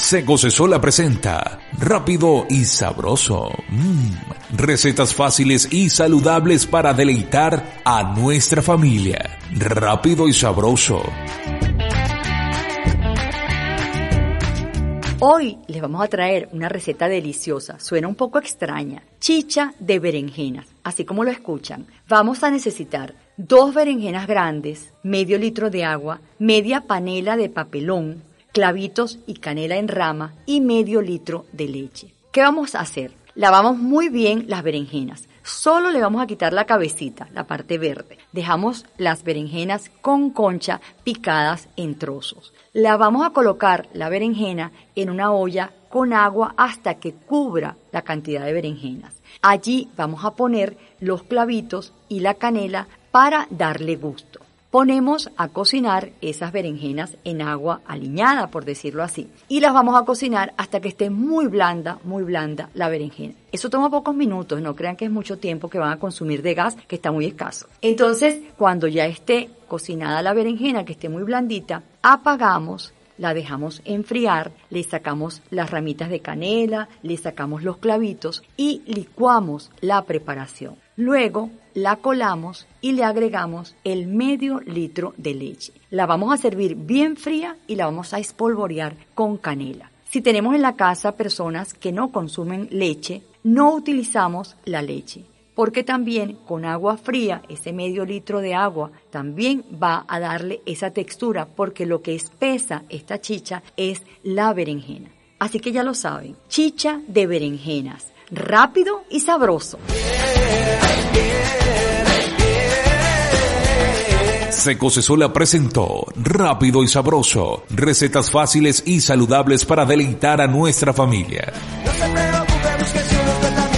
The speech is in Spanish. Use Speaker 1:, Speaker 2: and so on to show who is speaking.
Speaker 1: Seco Sola presenta Rápido y Sabroso. Mm, recetas fáciles y saludables para deleitar a nuestra familia. Rápido y Sabroso.
Speaker 2: Hoy les vamos a traer una receta deliciosa, suena un poco extraña, chicha de berenjenas, así como lo escuchan. Vamos a necesitar dos berenjenas grandes, medio litro de agua, media panela de papelón, clavitos y canela en rama y medio litro de leche. ¿Qué vamos a hacer? Lavamos muy bien las berenjenas. Solo le vamos a quitar la cabecita, la parte verde. Dejamos las berenjenas con concha picadas en trozos. La vamos a colocar la berenjena en una olla con agua hasta que cubra la cantidad de berenjenas. Allí vamos a poner los clavitos y la canela para darle gusto ponemos a cocinar esas berenjenas en agua aliñada, por decirlo así. Y las vamos a cocinar hasta que esté muy blanda, muy blanda la berenjena. Eso toma pocos minutos, no crean que es mucho tiempo que van a consumir de gas, que está muy escaso. Entonces, cuando ya esté cocinada la berenjena, que esté muy blandita, apagamos la dejamos enfriar, le sacamos las ramitas de canela, le sacamos los clavitos y licuamos la preparación. Luego la colamos y le agregamos el medio litro de leche. La vamos a servir bien fría y la vamos a espolvorear con canela. Si tenemos en la casa personas que no consumen leche, no utilizamos la leche, porque también con agua fría, ese medio litro de agua, también va a darle esa textura, porque lo que espesa esta chicha es la berenjena. Así que ya lo saben, chicha de berenjenas, rápido y sabroso.
Speaker 1: Seco Sola presentó Rápido y Sabroso, recetas fáciles y saludables para deleitar a nuestra familia.
Speaker 3: No se preocupe, busque su